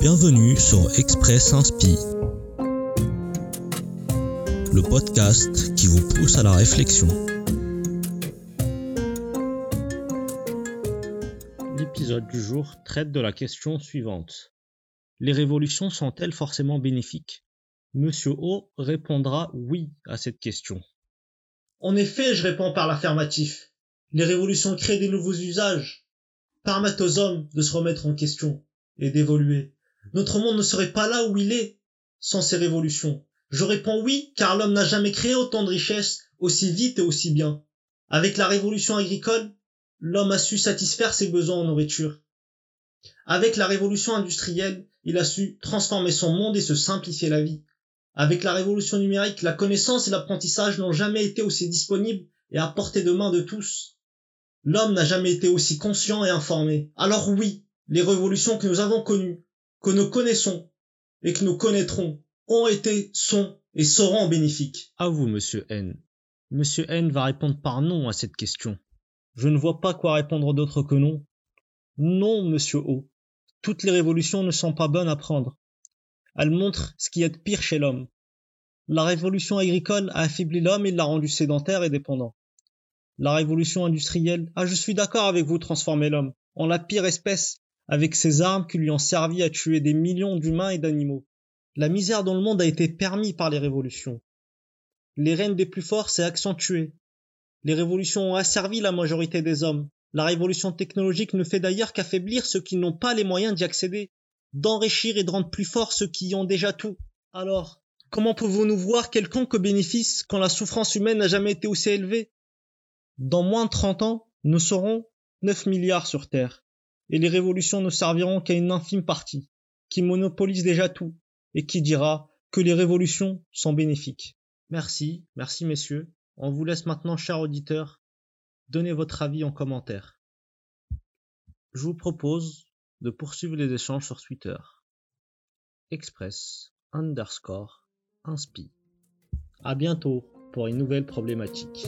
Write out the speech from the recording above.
Bienvenue sur Express Inspi, le podcast qui vous pousse à la réflexion. L'épisode du jour traite de la question suivante. Les révolutions sont-elles forcément bénéfiques? Monsieur O répondra oui à cette question. En effet, je réponds par l'affirmatif. Les révolutions créent des nouveaux usages, permettent aux hommes de se remettre en question et d'évoluer. Notre monde ne serait pas là où il est sans ces révolutions. Je réponds oui, car l'homme n'a jamais créé autant de richesses aussi vite et aussi bien. Avec la révolution agricole, l'homme a su satisfaire ses besoins en nourriture. Avec la révolution industrielle, il a su transformer son monde et se simplifier la vie. Avec la révolution numérique, la connaissance et l'apprentissage n'ont jamais été aussi disponibles et à portée de main de tous. L'homme n'a jamais été aussi conscient et informé. Alors oui, les révolutions que nous avons connues, que nous connaissons et que nous connaîtrons ont été, sont et seront bénéfiques. À vous, monsieur N. Monsieur N va répondre par non à cette question. Je ne vois pas quoi répondre d'autre que non. Non, monsieur O. Toutes les révolutions ne sont pas bonnes à prendre. Elles montrent ce qui est de pire chez l'homme. La révolution agricole a affaibli l'homme et l'a rendu sédentaire et dépendant. La révolution industrielle, ah je suis d'accord avec vous transformer l'homme en la pire espèce avec ces armes qui lui ont servi à tuer des millions d'humains et d'animaux. La misère dans le monde a été permise par les révolutions. Les règnes des plus forts s'est accentué. Les révolutions ont asservi la majorité des hommes. La révolution technologique ne fait d'ailleurs qu'affaiblir ceux qui n'ont pas les moyens d'y accéder d'enrichir et de rendre plus forts ceux qui ont déjà tout. Alors, comment pouvons-nous voir quelconque bénéfice quand la souffrance humaine n'a jamais été aussi élevée? Dans moins de 30 ans, nous serons 9 milliards sur Terre, et les révolutions ne serviront qu'à une infime partie, qui monopolise déjà tout, et qui dira que les révolutions sont bénéfiques. Merci, merci messieurs. On vous laisse maintenant, chers auditeurs, donner votre avis en commentaire. Je vous propose de poursuivre les échanges sur Twitter. Express underscore inspi. À bientôt pour une nouvelle problématique.